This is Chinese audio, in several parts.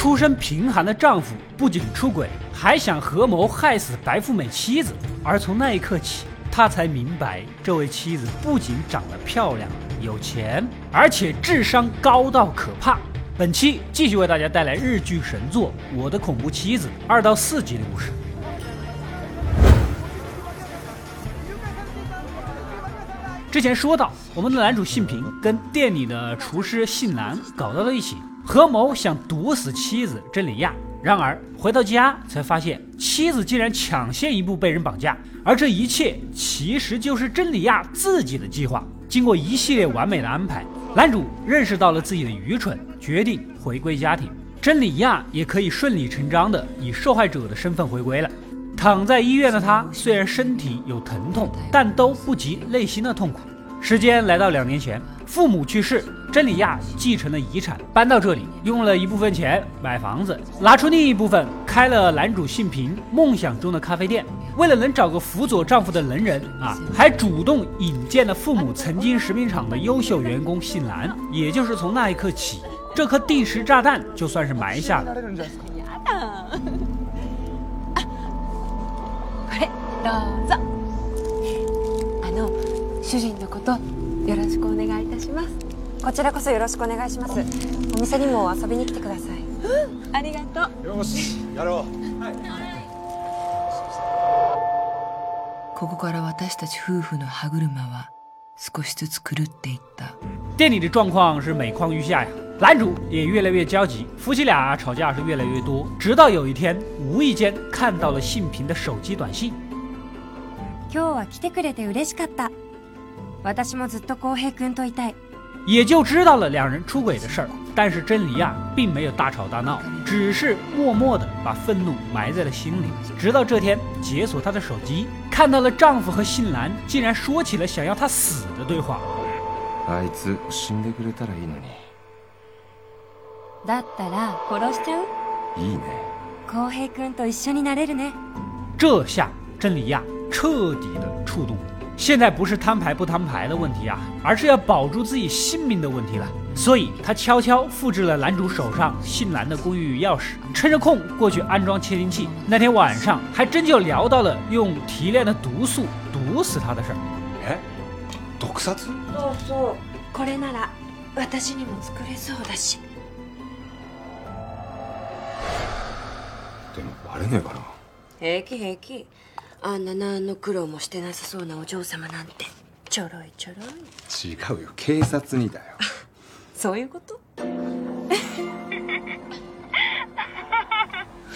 出身贫寒的丈夫不仅出轨，还想合谋害死白富美妻子。而从那一刻起，他才明白，这位妻子不仅长得漂亮、有钱，而且智商高到可怕。本期继续为大家带来日剧神作《我的恐怖妻子》二到四集的故事。之前说到，我们的男主信平跟店里的厨师信男搞到了一起。何某想毒死妻子真理亚，然而回到家才发现妻子竟然抢先一步被人绑架，而这一切其实就是真理亚自己的计划。经过一系列完美的安排，男主认识到了自己的愚蠢，决定回归家庭，真理亚也可以顺理成章的以受害者的身份回归了。躺在医院的他，虽然身体有疼痛，但都不及内心的痛苦。时间来到两年前，父母去世，真理亚继承了遗产，搬到这里，用了一部分钱买房子，拿出另一部分开了男主信平梦想中的咖啡店。为了能找个辅佐丈夫的能人啊，还主动引荐了父母曾经食品厂的优秀员工信男。也就是从那一刻起，这颗定时炸弹就算是埋下了。どうぞあの 主人のことよろしくお願いいたしますこちらこそよろしくお願いしますお店にも遊びに来てください、うん、ありがとうよしやろう、はい、ここから私たち夫婦の歯車は少しずつ狂っていった店里的状况是每况愈下呀男主也越来越焦急，夫妻俩吵架是越来越多，直到有一天无意间看到了信平的手机短信。今日は来てくれて嬉しかった。也就知道了两人出轨的事儿。但是真理亚并没有大吵大闹，只是默默的把愤怒埋在了心里。直到这天解锁她的手机，看到了丈夫和信男竟然说起了想要她死的对话。あいつ死んでくれたらいいのにだったら殺しちゃういいね浩平君と一緒になれるね这下真理亚彻底的触动了。 现在不是摊牌不摊牌的问题啊，而是要保住自己性命的问题了。所以他悄悄复制了男主手上信男的公寓钥匙，趁着空过去安装窃听器。那天晚上还真就聊到了用提炼的毒素毒死他的事儿。え毒殺そうそうこれなら私にも作れそうだしでもバレねえかな平気平気 あんな何の苦労もしてなさそうなお嬢様なんてちょろいちょろい違うよ警察にだよ そういうこと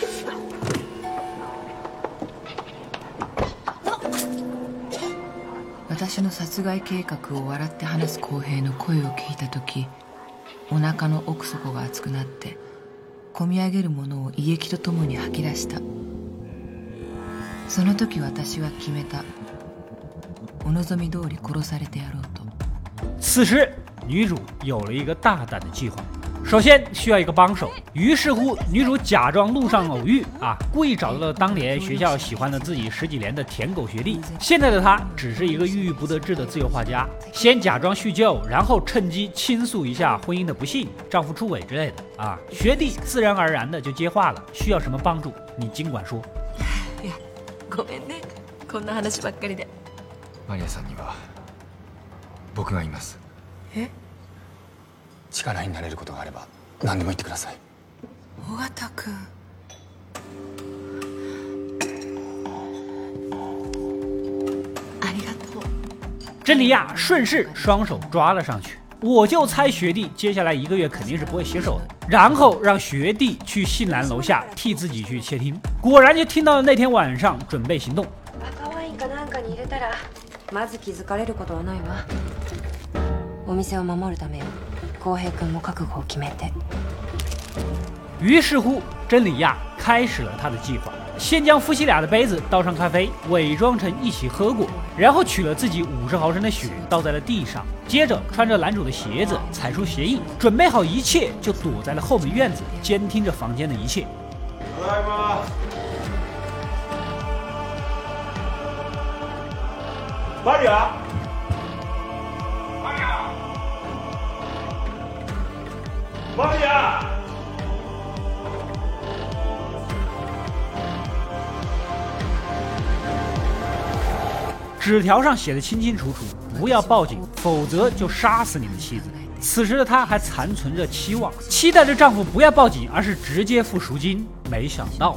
私の殺害計画を笑って話す公平の声を聞いた時お腹の奥底が熱くなってこみ上げるものを胃液とともに吐き出したその時私は決めたお望み通り殺されてやろうと此时，女主有了一个大胆的计划。首先需要一个帮手，于是乎，女主假装路上偶遇啊，故意找到了当年学校喜欢了自己十几年的舔狗学弟。现在的他只是一个郁郁不得志的自由画家，先假装叙旧，然后趁机倾诉一下婚姻的不幸、丈夫出轨之类的啊。学弟自然而然的就接话了，需要什么帮助，你尽管说。いや ごめんねこんな話ばっかりでマリアさんには僕がいますえ力になれることがあれば何でも言ってください尾形君珍妮亚顺势双手抓了上去。我就猜学弟接下来一个月肯定是不会洗手的，然后让学弟去信男楼下替自己去窃听，果然就听到了那天晚上准备行动。赤ワインかなんかに入れたらまず気づかれることはないわお店を守るためよ浩平君も覚悟を決めて于是乎，真理亚开始了他的计划。 先将夫妻俩的杯子倒上咖啡，伪装成一起喝过，然后取了自己五十毫升的血倒在了地上，接着穿着男主的鞋子踩出鞋印，准备好一切就躲在了后门院子，监听着房间的一切。ただいまマリアマリア 纸条上写的清清楚楚：不要报警，否则就杀死你的妻子。此时的她还残存着期望，期待着丈夫不要报警，而是直接付赎金。没想到。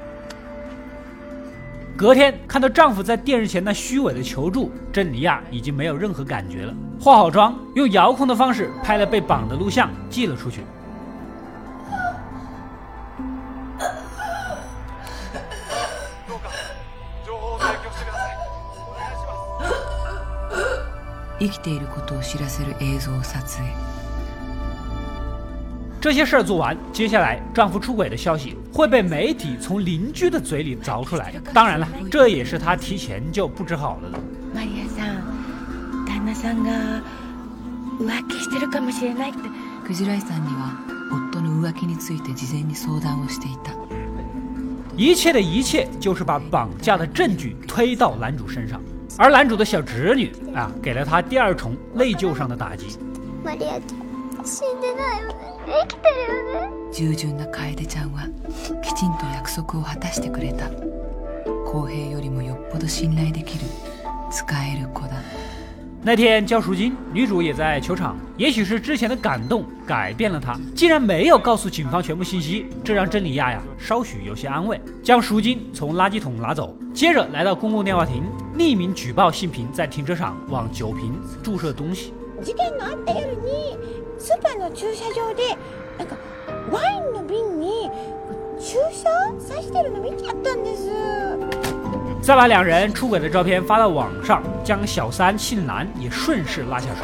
隔天看到丈夫在电视前那虚伪的求助，珍妮亚已经没有任何感觉了。化好妆，用遥控的方式拍了被绑的录像，寄了出去。生きていることを知らせる映像を撮影 这些事儿做完，接下来丈夫出轨的消息会被媒体从邻居的嘴里凿出来。当然了，这也是她提前就布置好了的。マリアさん旦那さんが浮気してるかもしれないってクジライさんには夫の浮気について事前に相談をしていた一切的一切就是把绑架的证据推到男主身上，而男主的小侄女啊，给了他第二重内疚上的打击。マリアちゃん 死んでないよね生きてるよね従順な楓ちゃんはきちんと約束を果たしてくれた公平よりもよっぽど信頼できる使える子だ那天交赎金，女主也在球场。也许是之前的感动改变了她，竟然没有告诉警方全部信息，这让珍妮亚呀稍许有些安慰。将赎金从垃圾桶拿走，接着来到公共电话亭，匿名举报信平在停车场往酒瓶注射东西。事件のあった夜に スーパーの駐車場でなんかワインの瓶に注射刺してるの見ちゃったんです再把两人出轨的照片发到网上，将小三信男也顺势拉下水。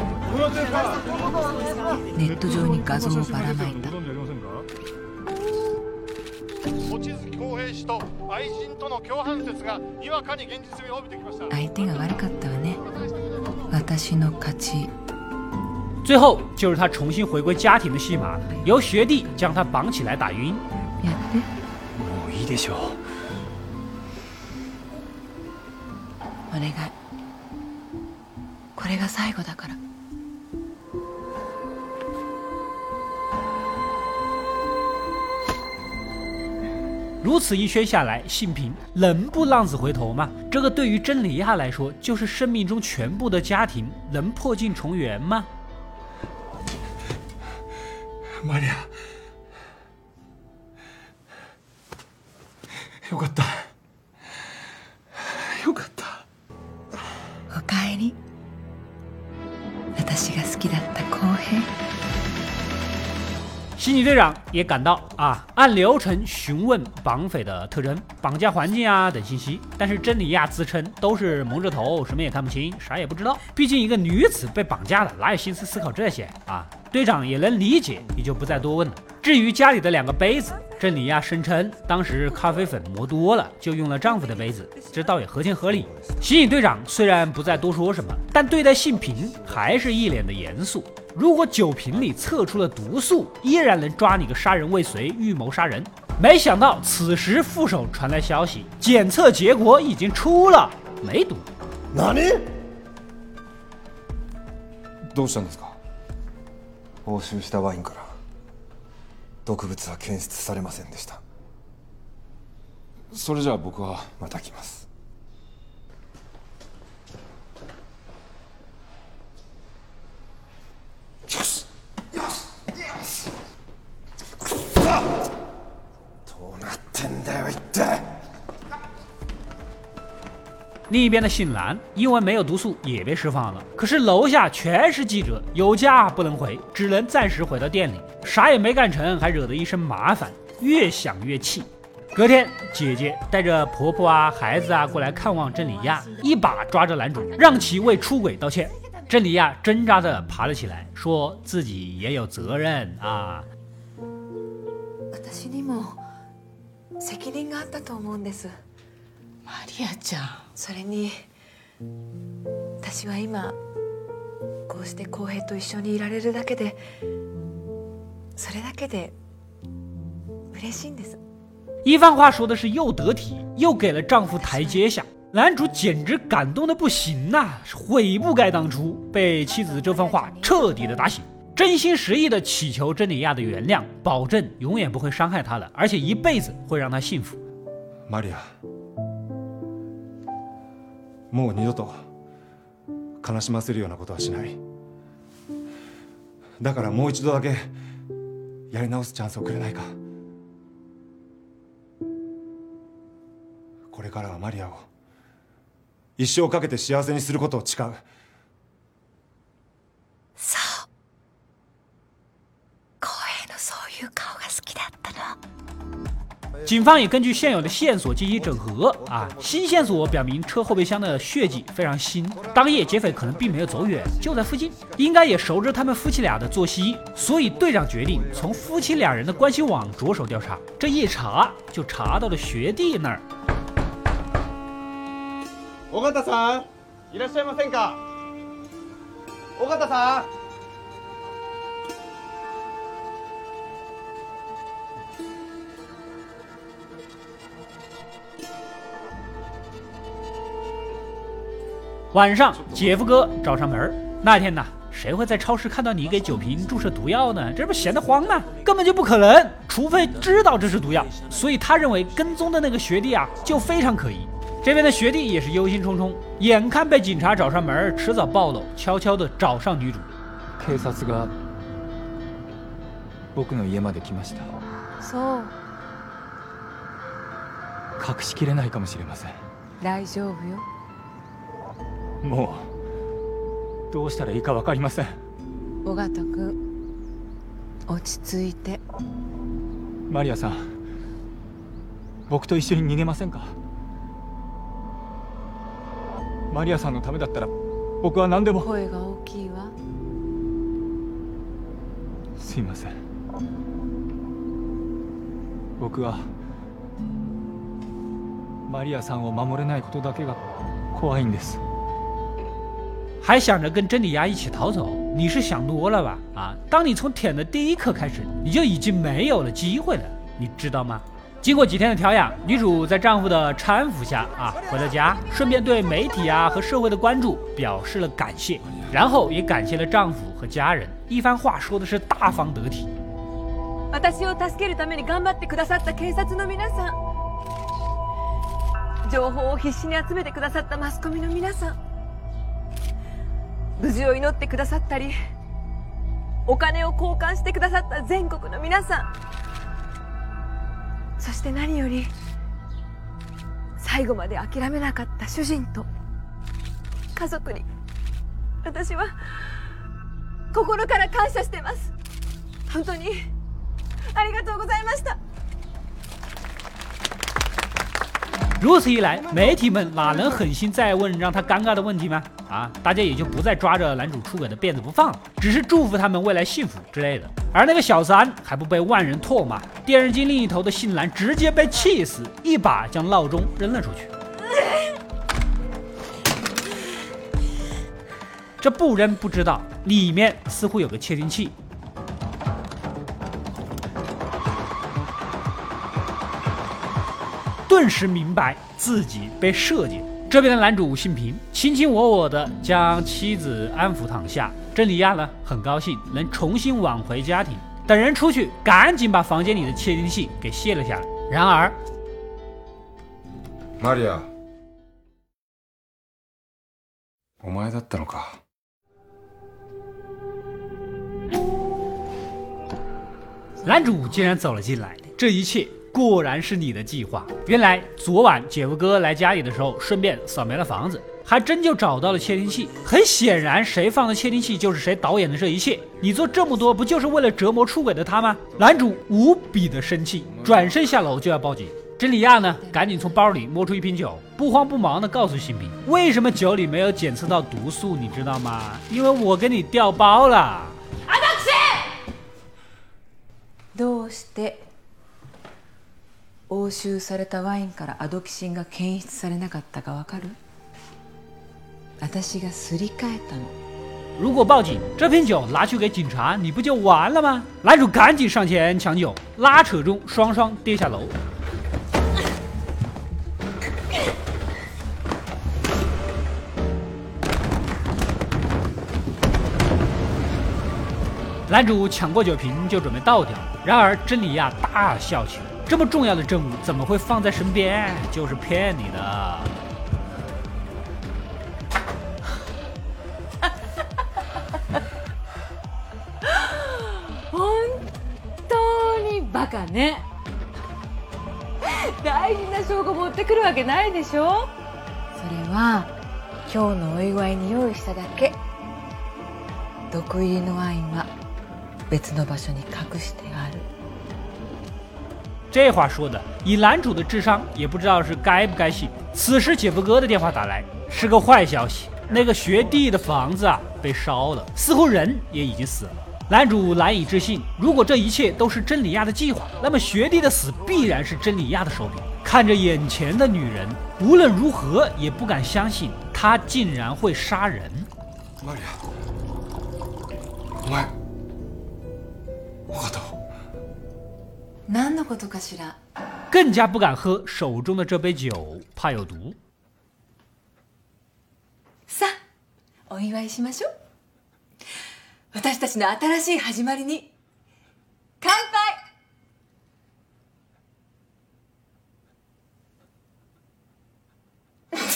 ネット上に画像をばらまい人た。相手が悪かったわね。私の勝ち。最后就是他重新回归家庭的戏码，由学弟将他绑起来打晕。やってもういいでしょうお願いこれが最後だから如此一圈下来，信平能不浪子回头吗？这个对于真理亚来说，就是生命中全部的家庭，能破镜重圆吗？ マリアよかったよかったおかえり私が好きだった公平西尼队长也赶到啊，按流程询问绑匪的特征、绑架环境啊等信息。但是珍妮亚自称都是蒙着头，什么也看不清，啥也不知道。毕竟一个女子被绑架了，哪有心思思考这些啊？ 队长也能理解，也就不再多问了。至于家里的两个杯子，珍妮亚声称当时咖啡粉磨多了，就用了丈夫的杯子，这倒也合情合理。刑警队长虽然不再多说什么，但对待信平还是一脸的严肃。如果酒瓶里测出了毒素，依然能抓你个杀人未遂、预谋杀人。没想到此时副手传来消息，检测结果已经出了，没毒。何どうしたんですか 押収したワインから毒物は検出されませんでしたそれじゃあ僕はまた来ます另一边的姓蓝因为没有毒素也被释放了，可是楼下全是记者，有家不能回，只能暂时回到店里，啥也没干成，还惹得一身麻烦，越想越气。 隔天，姐姐带着婆婆啊、孩子啊过来看望真理亚，一把抓着男主，让其为出轨道歉。真理亚挣扎着爬了起来，说自己也有责任啊。私にも責任があったと思うんです マリアちゃんそれに私は今こうして浩平と一緒にいられるだけでそれだけで嬉しいんです一番话说的是又得体，又给了丈夫台阶下，男主简直感动的不行呐、悔不该当初，被妻子这番话彻底的打醒，真心实意的祈求真理亚的原谅，保证永远不会伤害她的，而且一辈子会让她幸福。マリア もう二度と悲しませるようなことはしないだからもう一度だけやり直すチャンスをくれないかこれからはマリアを一生かけて幸せにすることを誓うそう光栄のそういう顔が好きだったの。警方也根据现有的线索进行整合啊，新线索表明车后备箱的血迹非常新，当夜劫匪可能并没有走远，就在附近，应该也熟知他们夫妻俩的作息，所以队长决定从夫妻两人的关系网着手调查。这一查就查到了学弟那儿。尾形さんいらっしゃいませんか尾形さん 晚上，姐夫哥找上门儿。那天呢，谁会在超市看到你给酒瓶注射毒药呢？这不闲得慌吗？根本就不可能，除非知道这是毒药。所以他认为跟踪的那个学弟啊，就非常可疑。这边的学弟也是忧心忡忡，眼看被警察找上门儿，迟早暴露，悄悄地找上女主。警察が僕の家まで来ましたそう隠しきれないかもしれません大丈夫よ もうどうしたらいいか分かりません尾形君落ち着いてマリアさん僕と一緒に逃げませんかマリアさんのためだったら僕は何でも声が大きいわすいません僕はマリアさんを守れないことだけが怖いんです还想着跟真理亚一起逃走，你是想多了吧？啊，当你从舔的第一刻开始，你就已经没有了机会了，你知道吗？经过几天的调养，女主在丈夫的搀扶下啊回了家，顺便对媒体啊和社会的关注表示了感谢，然后也感谢了丈夫和家人，一番话说的是大方得体。私を助けるために頑張ってくださった警察の皆さん情報を必死に集めてくださったマスコミの皆さん 無事を祈ってくださったりお金を交換してくださった全国の皆さんそして何より最後まで諦めなかった主人と家族に私は心から感謝してます本当にありがとうございました如此一来，媒体们哪能狠心再问让他尴尬的问题吗？啊，大家也就不再抓着男主出轨的辫子不放了，只是祝福他们未来幸福之类的。而那个小三还不被万人唾骂，电视机另一头的新兰直接被气死，一把将闹钟扔了出去。这不扔不知道，里面似乎有个窃听器。顿时明白自己被设计。这边的男主姓平，卿卿我我的将妻子安抚躺下。真理亚呢，很高兴能重新挽回家庭。等人出去，赶紧把房间里的窃听器给卸了下来。然而，マリアお前だったのか男主竟然走了进来，这一切 果然是你的计划。原来昨晚姐夫哥来家里的时候，顺便扫描了房子，还真就找到了窃听器。很显然，谁放的窃听器就是谁导演的这一切。你做这么多，不就是为了折磨出轨的他吗？男主无比的生气，转身下楼就要报警。 真理亚呢，赶紧从包里摸出一瓶酒，不慌不忙地告诉新平，为什么酒里没有检测到毒素，你知道吗？因为我给你调包了。どうして 押収されたワインからアドキシンが検出されなかったかわかる私がすり替えたの如果报警，这瓶酒拿去给警察，你不就完了吗？男主赶紧上前抢酒，拉扯中双双跌下楼。男主抢过酒瓶就准备倒掉，然而真理亚大笑起来：“ 这么重要的证物怎么会放在身边？就是骗你的。本当にバカね。大事な証拠持ってくるわけないでしょ。それは今日のお祝いに用意しただけ。毒入りのワインは別の場所に隠してある。这话说的，以男主的智商，也不知道是该不该信。此时姐夫哥的电话打来，是个坏消息，那个学弟的房子啊被烧了，似乎人也已经死了。男主难以置信，如果这一切都是真理亚的计划，那么学弟的死必然是真理亚的手笔。看着眼前的女人，无论如何也不敢相信她竟然会杀人。マリアお前分かった 何のことかしら更加不敢喝手中的这杯酒，怕有毒。さあ、お祝いしましょう。私たちの新しい始まりに乾杯。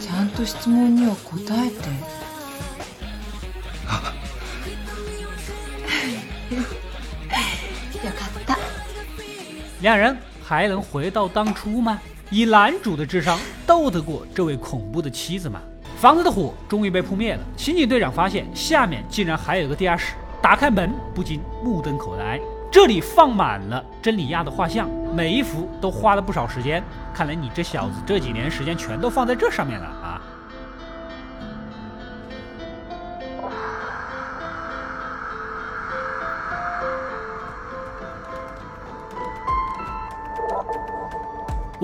ちゃんと質問には答えて。两人还能回到当初吗？以男主的智商，斗得过这位恐怖的妻子吗？房子的火终于被扑灭了。刑警队长发现下面竟然还有个地下室，打开门不禁目瞪口呆。这里放满了真理亚的画像，每一幅都花了不少时间。看来你这小子这几年时间全都放在这上面了。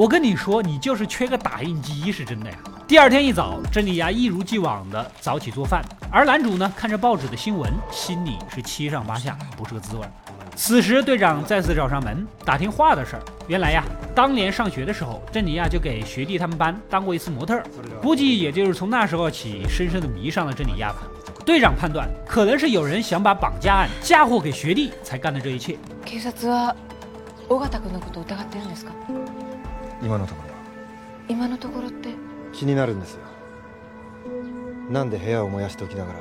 我跟你说，你就是缺个打印机，是真的呀。第二天一早，真理亚一如既往的早起做饭，而男主呢，看着报纸的新闻，心里是七上八下，不是个滋味。此时，队长再次找上门打听话的事儿。原来呀，当年上学的时候，真理亚就给学弟他们班当过一次模特儿，估计也就是从那时候起，深深的迷上了真理亚吧。队长判断，可能是有人想把绑架案嫁祸给学弟，才干的这一切。警察は尾形君のことを疑ってるんですか 今のところ今のところって気になるんですよなんで部屋を燃やしておきながら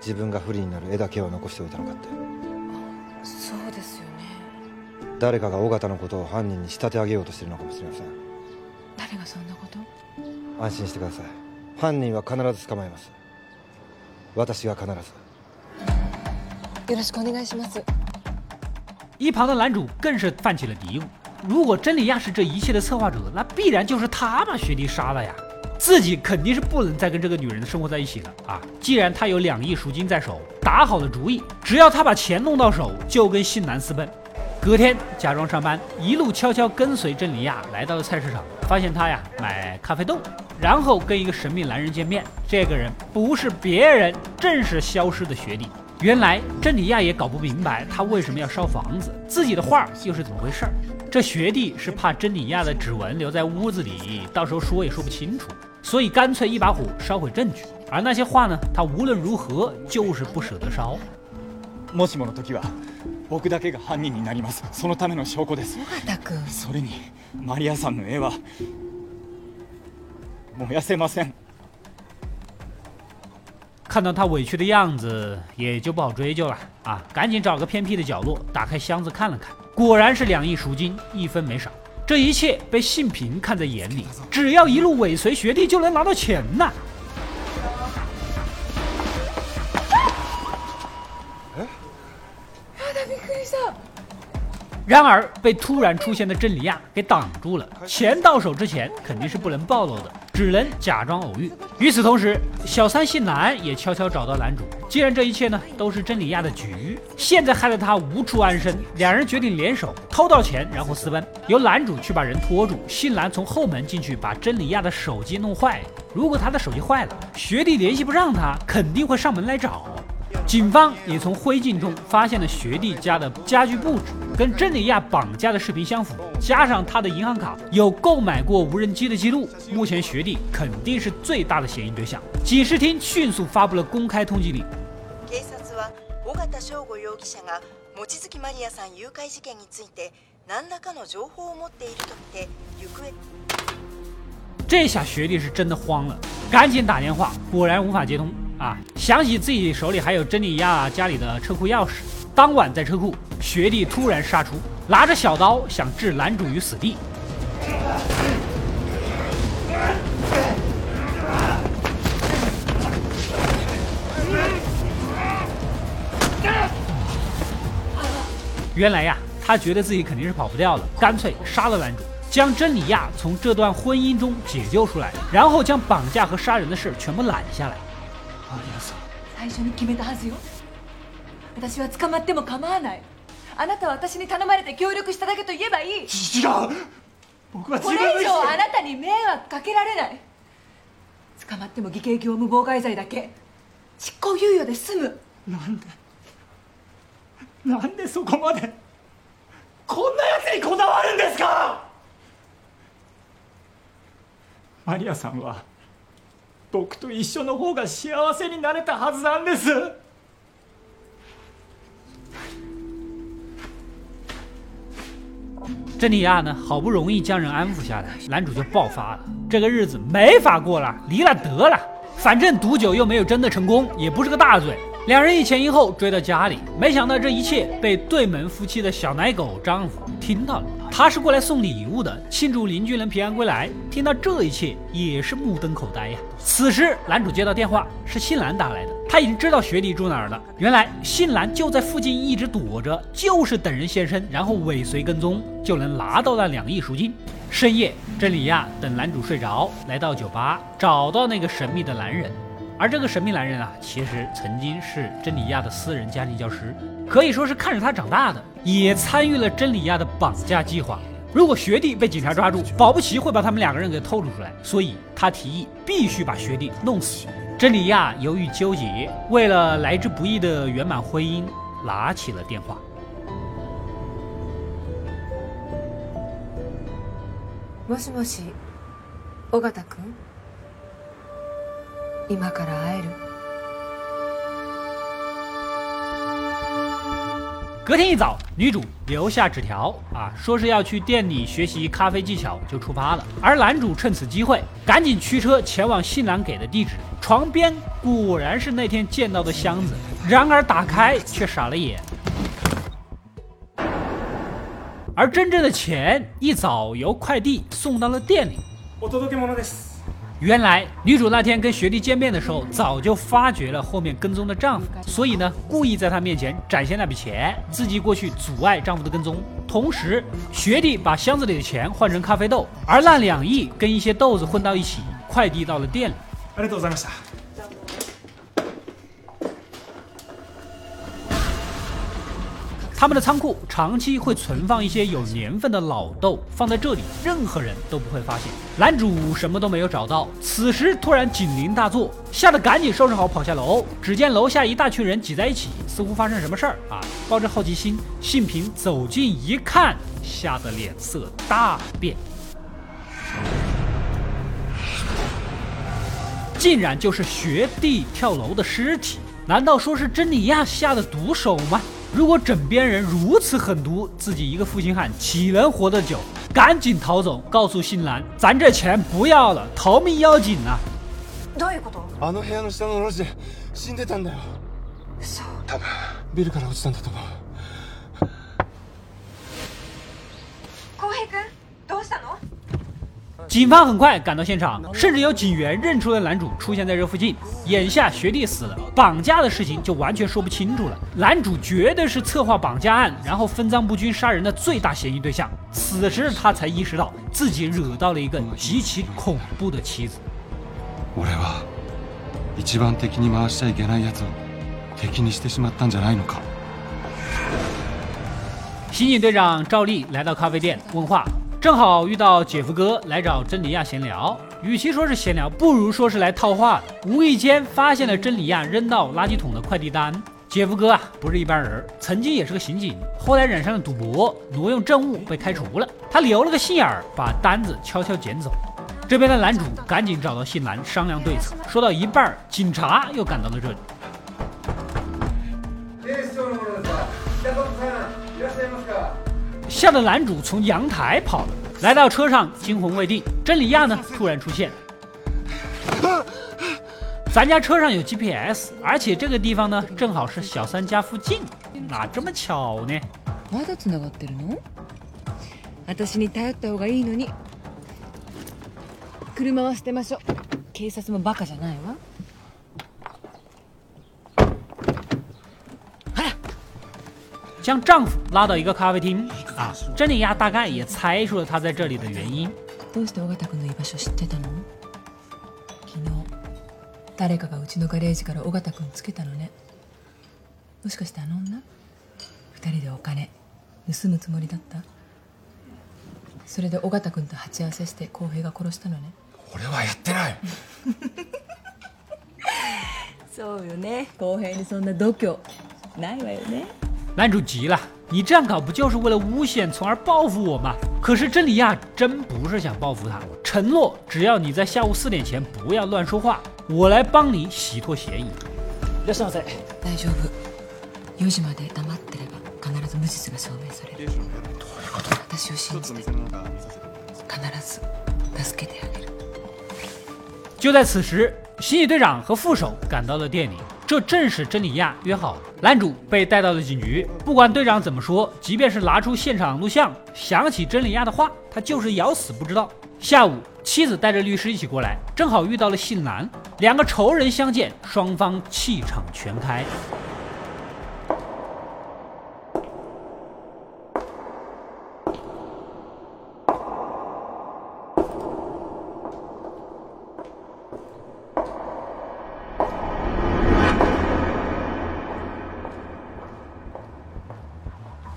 自分が不利になる絵だけを残しておいたのかってそうですよね誰かが尾形のことを犯人に仕立て上げようとしてるのかもしれません誰がそんなこと安心してください犯人は必ず捕まえます私が必ずよろしくお願いします一旁の男主更是犯起了敌意如果真理亚是这一切的策划者，那必然就是他把学弟杀了呀！自己肯定是不能再跟这个女人生活在一起了啊！既然他有两亿赎金在手，打好了主意，只要他把钱弄到手，就跟信男私奔。隔天假装上班，一路悄悄跟随真理亚来到了菜市场，发现他呀买咖啡豆，然后跟一个神秘男人见面。这个人不是别人，正是消失的学弟。原来真理亚也搞不明白他为什么要烧房子，自己的画又是怎么回事儿？这学弟是怕真理亚的指纹留在屋子里，到时候说也说不清楚，所以干脆一把火烧毁证据。而那些画呢，他无论如何就是不舍得烧。もしもの時は 僕だけが犯人になりますそのための証拠です尾形君それにマリアさんの絵は燃やせません 看到他委屈的样子，也就不好追究了啊！赶紧找个偏僻的角落，打开箱子看了看，果然是两亿赎金，一分没少。这一切被信平看在眼里，只要一路尾随学弟，就能拿到钱了。然而被突然出现的真理亚给挡住了，钱到手之前肯定是不能暴露的，只能假装偶遇。与此同时，小三姓兰也悄悄找到男主。既然这一切呢都是真理亚的局，现在害得他无处安身，两人决定联手偷到钱，然后私奔。由男主去把人拖住，姓兰从后门进去把真理亚的手机弄坏。如果他的手机坏了，学弟联系不上他，肯定会上门来找。警方也从灰烬中发现了学弟家的家具布置，跟真里亚绑架的视频相符，加上他的银行卡有购买过无人机的记录，目前学弟肯定是最大的嫌疑对象。警视厅迅速发布了公开通缉令。警察は尾形翔吾容疑者が望月マリアさん誘拐事件について何らかの情報を持っているとみて行方。这下学弟是真的慌了，赶紧打电话，果然无法接通。 啊！想起自己手里还有珍妮亚家里的车库钥匙，当晚在车库，学弟突然杀出，拿着小刀想置男主于死地。原来呀，他觉得自己肯定是跑不掉了，干脆杀了男主，将珍妮亚从这段婚姻中解救出来，然后将绑架和杀人的事全部揽下来。アさん最初に決めたはずよ私は捕まっても構わないあなたは私に頼まれて協力しただけと言えばいい違う僕はこれ以上あなたに迷惑かけられない捕まっても偽計業務妨害罪だけ執行猶予で済むなんでなんでそこまでこんなやつにこだわるんですかマリアさんは僕と一緒の方が幸せになれたはずなんです珍妮亚呢，好不容易将人安抚下来，男主就爆发了。这个日子没法过了，离了得了，反正毒酒又没有真的成功，也不是个大罪。 两人一前一后追到家里，没想到这一切被对门夫妻的小奶狗丈夫听到了。他是过来送礼物的，庆祝邻居能平安归来。听到这一切也是目瞪口呆呀。此时，男主接到电话，是信兰打来的。他已经知道雪莉住哪儿了。原来信兰就在附近一直躲着，就是等人现身，然后尾随跟踪，就能拿到那两亿赎金。深夜，珍妮呀，等男主睡着，来到酒吧，找到那个神秘的男人。而这个神秘男人啊，其实曾经是真理亚的私人家庭教师，可以说是看着他长大的，也参与了真理亚的绑架计划。如果学弟被警察抓住，保不齐会把他们两个人给透露出来，所以他提议必须把学弟弄死。真理亚犹豫纠结，为了来之不易的圆满婚姻，拿起了电话。もしもし、尾形君。 今から会える？隔天一早，女主留下纸条啊，说是要去店里学习咖啡技巧，就出发了。而男主趁此机会，赶紧驱车前往新郎给的地址。床边果然是那天见到的箱子，然而打开却傻了眼。而真正的钱一早由快递送到了店里。 原来女主那天跟学弟见面的时候，早就发觉了后面跟踪的丈夫，所以呢，故意在他面前展现那笔钱，自己过去阻碍丈夫的跟踪。同时，学弟把箱子里的钱换成咖啡豆，而那两亿跟一些豆子混到一起，快递到了店里。ありがとうございました。 他们的仓库长期会存放一些有年份的老豆，放在这里任何人都不会发现。男主什么都没有找到，此时突然警铃大作，吓得赶紧收拾好跑下楼。只见楼下一大群人挤在一起，似乎发生什么事儿啊！抱着好奇心，信平走近一看，吓得脸色大变，竟然就是学弟跳楼的尸体。难道说是珍妮亚下的毒手吗？如果枕边人如此狠毒，自己一个负心汉岂能活得久？赶紧逃走，告诉新兰，咱这钱不要了，逃命要紧啊！どういうことあの部屋の下の路地で死んでたんだよ嘘多分ビルから落ちたんだと思う 警方很快赶到现场，甚至有警员认出了男主出现在这附近。眼下学弟死了，绑架的事情就完全说不清楚了。男主绝对是策划绑架案，然后分赃不均杀人的最大嫌疑对象。此时他才意识到自己惹到了一个极其恐怖的妻子。俺は一番敵に回しちゃいけないやつを敵にしてしまったんじゃないのか刑警队长赵丽来到咖啡店问话， 正好遇到姐夫哥来找珍妮亚闲聊，与其说是闲聊，不如说是来套话的。无意间发现了珍妮亚扔到垃圾桶的快递单，姐夫哥啊，不是一般人儿，曾经也是个刑警，后来染上了赌博，挪用证物被开除了。他留了个心眼儿，把单子悄悄捡走。这边的男主赶紧找到姓蓝商量对策，说到一半儿，警察又赶到了这里。吓得男主从阳台跑了，来到车上惊魂未定。真理亚呢？突然出现。咱家车上有 GPS，而且这个地方呢，正好是小三家附近，哪这么巧呢？まだ繋がってるの？私に頼った方がいいのに。車は捨てましょう。警察もバカじゃないわ。将丈夫拉到一个咖啡厅啊，真理鸭大概也猜出了他在这里的原因。どうして尾形君の居場所知ってたの？昨日誰かがうちのガレージから尾形君つけたのね。もしかしてあの女？二人でお金盗むつもりだった？それで尾形君と鉢合わせして浩平が殺したのね。俺はやってない。そうよね。浩平にそんな度胸ないわよね。男主急了，你这样搞不就是为了诬陷，从而报复我吗？可是真理亚真不是想报复他，承诺只要你在下午四点前不要乱说话，我来帮你洗脱嫌疑。いらっしゃいませ大丈夫4時まで黙ってれば必ず無実が証明される私を信じて必ず助けてあげる就在此时，刑警队长和副手赶到了店里， 这正是真理亚约好，男主被带到了警局。不管队长怎么说，即便是拿出现场录像，想起真理亚的话，他就是咬死不知道。下午，妻子带着律师一起过来，正好遇到了姓兰，两个仇人相见，双方气场全开。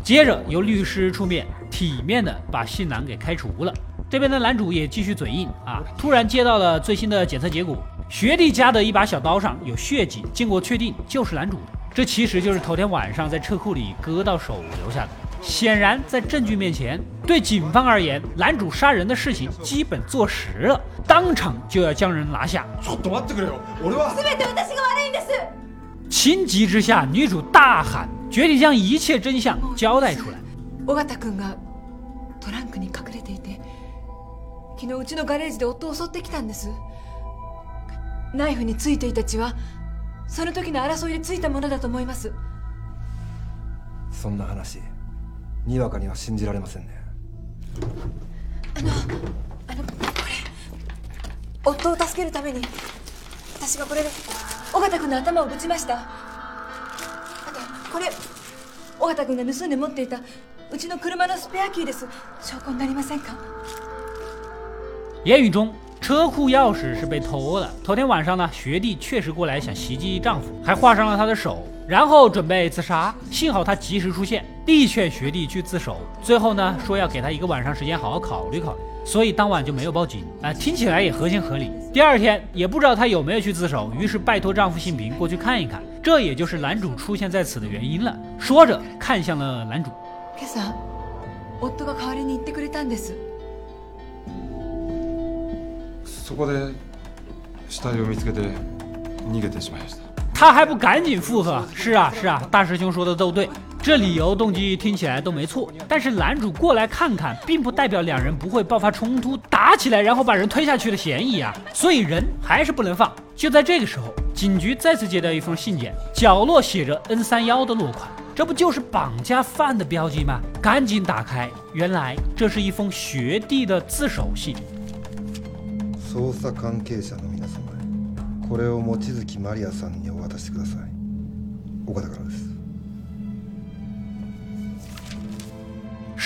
接着由律师出面，体面的把信男给开除了。这边的男主也继续嘴硬啊，突然接到了最新的检测结果，学弟家的一把小刀上有血迹，经过确定就是男主的。这其实就是头天晚上在车库里割到手留下的。显然，在证据面前，对警方而言，男主杀人的事情基本坐实了，当场就要将人拿下。ちょっと待ってくれよ俺は全て私が悪いんです情急之下，女主大喊， 决定将一切真相交代出来。尾形君がトランクに隠れていて昨日うちのガレージで夫を襲ってきたんですナイフについていた血はその時の争いでついたものだと思いますそんな話にわかには信じられませんねあのあのこれ夫を助けるために私がこれで尾形君の頭をぶちましたこれ尾形君が盗んで持っていたうちの車のスペアキーです証拠になりませんか言语中，车库钥匙是被偷了。头天晚上呢，学弟确实过来想袭击丈夫，还划伤了他的手，然后准备自杀。幸好他及时出现，力劝学弟去自首。最后呢，说要给他一个晚上时间好好考虑考虑，所以当晚就没有报警。啊、听起来也合情合理。第二天也不知道他有没有去自首，于是拜托丈夫信平过去看一看。 这也就是男主出现在此的原因了。说着看向了男主，今朝夫が代わりに言ってくれたんですそこで死体を見つけて逃げてしまいました他还不赶紧附和？是啊是啊，大师兄说的都对。 这理由动机听起来都没错，但是男主过来看看，并不代表两人不会爆发冲突、打起来，然后把人推下去的嫌疑啊，所以人还是不能放。就在这个时候，警局再次接到一封信件，角落写着 N 三幺的落款，这不就是绑架犯的标记吗？赶紧打开，原来这是一封学弟的自首信。捜査関係者の皆様へこれを望月マリアさんにお渡しください岡田からです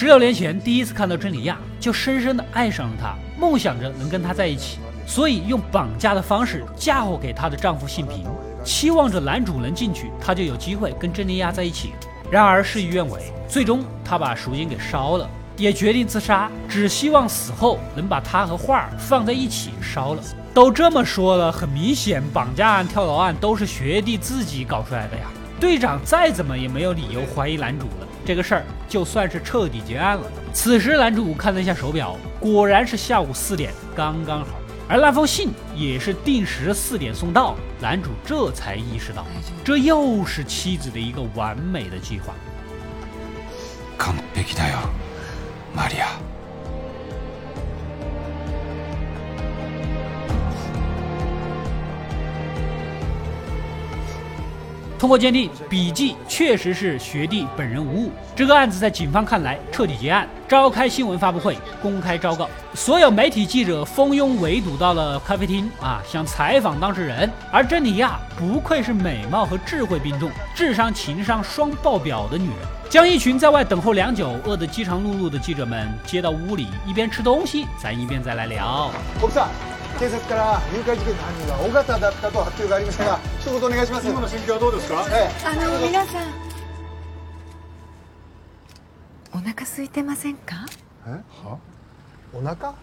十六年前第一次看到真理亚，就深深的爱上了她，梦想着能跟她在一起，所以用绑架的方式嫁祸给她的丈夫信平，期望着男主能进去，她就有机会跟真理亚在一起。然而事与愿违，最终她把赎金给烧了，也决定自杀，只希望死后能把她和画儿放在一起烧了。都这么说了，很明显，绑架案、跳楼案都是学弟自己搞出来的呀。队长再怎么也没有理由怀疑男主了。这个事儿就算是彻底结案了。此时，男主看了一下手表，果然是下午四点，刚刚好。而那封信也是定时四点送到，男主这才意识到，这又是妻子的一个完美的计划。完璧だよマリア 通过鉴定，笔迹确实是学弟本人无误。这个案子在警方看来彻底结案，召开新闻发布会，公开昭告。所有媒体记者蜂拥围堵到了咖啡厅啊，想采访当事人。而珍妮娅不愧是美貌和智慧并重，智商情商双爆表的女人，将一群在外等候良久、饿得饥肠辘辘的记者们接到屋里，一边吃东西，咱一边再来聊。警察から誘拐事件の犯人は尾形だったと発表がありましたが一言お願いします今の心境はどうですかええあの皆さんお腹空いてませんかえはお腹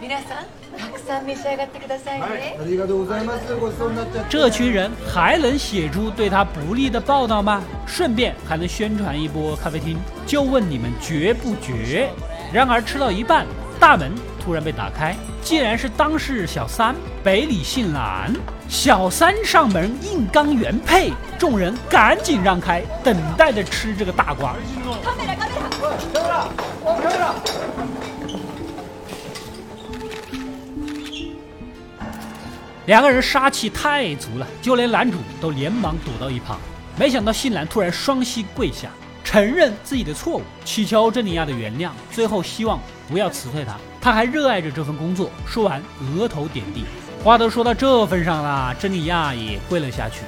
皆さんたくさん召し上がってくださいね、ありがとうございますごちそうになっちゃって这群人还能写出对他不利的报道吗？顺便还能宣传一波咖啡厅？就问你们绝不绝？然而吃到一半，大门 突然被打开，竟然是当事小三北里信兰。小三上门硬刚原配，众人赶紧让开，等待着吃这个大瓜。两个人杀气太足了，就连男主都连忙躲到一旁。没想到信兰突然双膝跪下，承认自己的错误，乞求珍妮亚的原谅，最后希望不要辞退他。他还热爱着这份工作。说完，额头点地，话都说到这份上了，珍妮娅也跪了下去。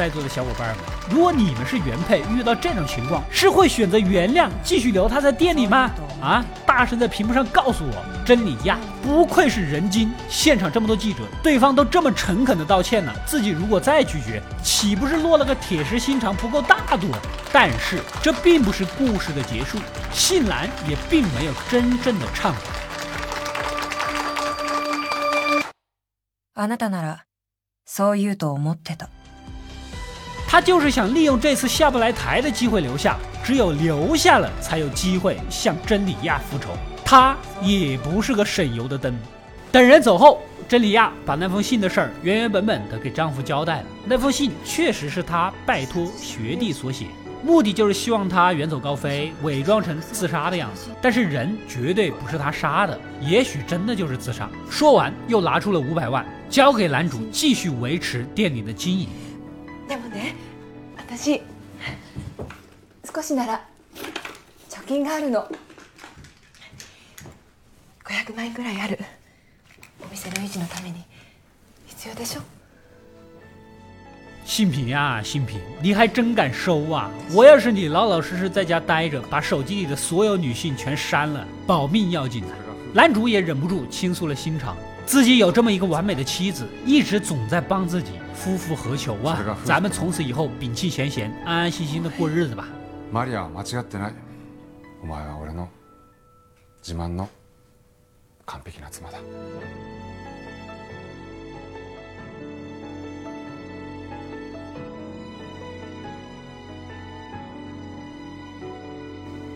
在座的小伙伴们，如果你们是原配，遇到这种情况，是会选择原谅，继续留他在店里吗？啊！大声在屏幕上告诉我，真理呀！不愧是人精，现场这么多记者，对方都这么诚恳的道歉了，自己如果再拒绝，岂不是落了个铁石心肠，不够大度？但是这并不是故事的结束，信兰也并没有真正的忏悔。あなたならそう言うと思ってた 他就是想利用这次下不来台的机会留下，只有留下了才有机会向真理亚复仇。他也不是个省油的灯。等人走后，真理亚把那封信的事儿原原本本的给丈夫交代了。那封信确实是他拜托学弟所写，目的就是希望他远走高飞，伪装成自杀的样子。但是人绝对不是他杀的，也许真的就是自杀。说完，又拿出了五百万交给男主，继续维持店里的经营。那么呢？でもね私少しなら貯金があるの500万円ぐらいあるお店の維持のために必要でしょ信平呀，信平，你还真敢收啊！我要是你，老老实实在家待着，把手机里的所有女性全删了，保命要紧的。男主也忍不住倾诉了心肠，自己有这么一个完美的妻子，一直总在帮自己。 夫复何求啊？咱们从此以后摒弃闲闲，安安心心的过日子吧。マリアは間違ってない。お前は俺の自慢の完璧な妻だ。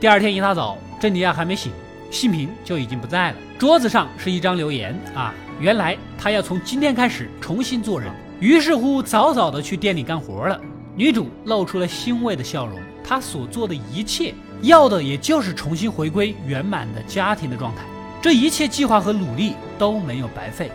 第二天一大早，珍妮亚还没醒，信平就已经不在了。桌子上是一张留言啊，原来他要从今天开始重新做人， 于是乎，早早的去店里干活了。女主露出了欣慰的笑容。她所做的一切，要的也就是重新回归圆满的家庭的状态。这一切计划和努力都没有白费。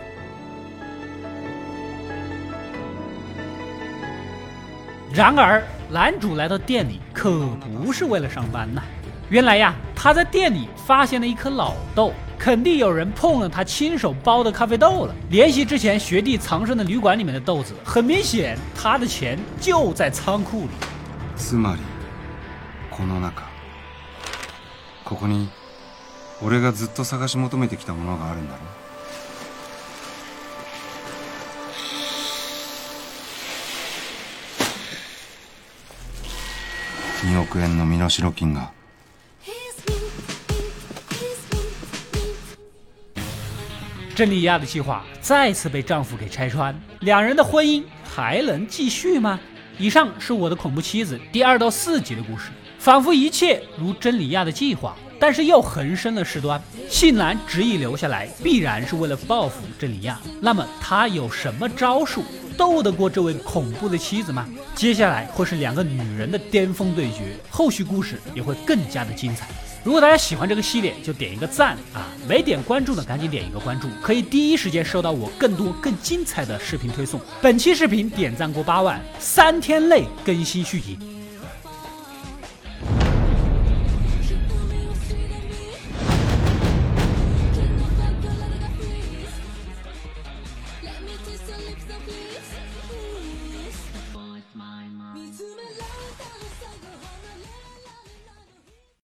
然而，男主来到店里可不是为了上班呐。原来呀，他在店里发现了一颗老豆。肯定有人碰了他亲手包的咖啡豆了。联系之前学弟藏身的旅馆里面的豆子，很明显，他的钱就在仓库里。つまり、この中、ここに俺がずっと探し求めてきたものがあるんだろ。二億円の身代金が。 珍妮亚的计划再次被丈夫给拆穿，两人的婚姻还能继续吗？以上是我的《恐怖妻子》第二到四集的故事，仿佛一切如珍妮亚的计划，但是又横生了事端。信男执意留下来，必然是为了报复珍妮亚。那么他有什么招数斗得过这位恐怖的妻子吗？接下来会是两个女人的巅峰对决，后续故事也会更加的精彩。如果大家喜欢这个系列，就点一个赞啊！没点关注的，赶紧点一个关注，可以第一时间收到我更多更精彩的视频推送。本期视频点赞过八万，三天内更新续集。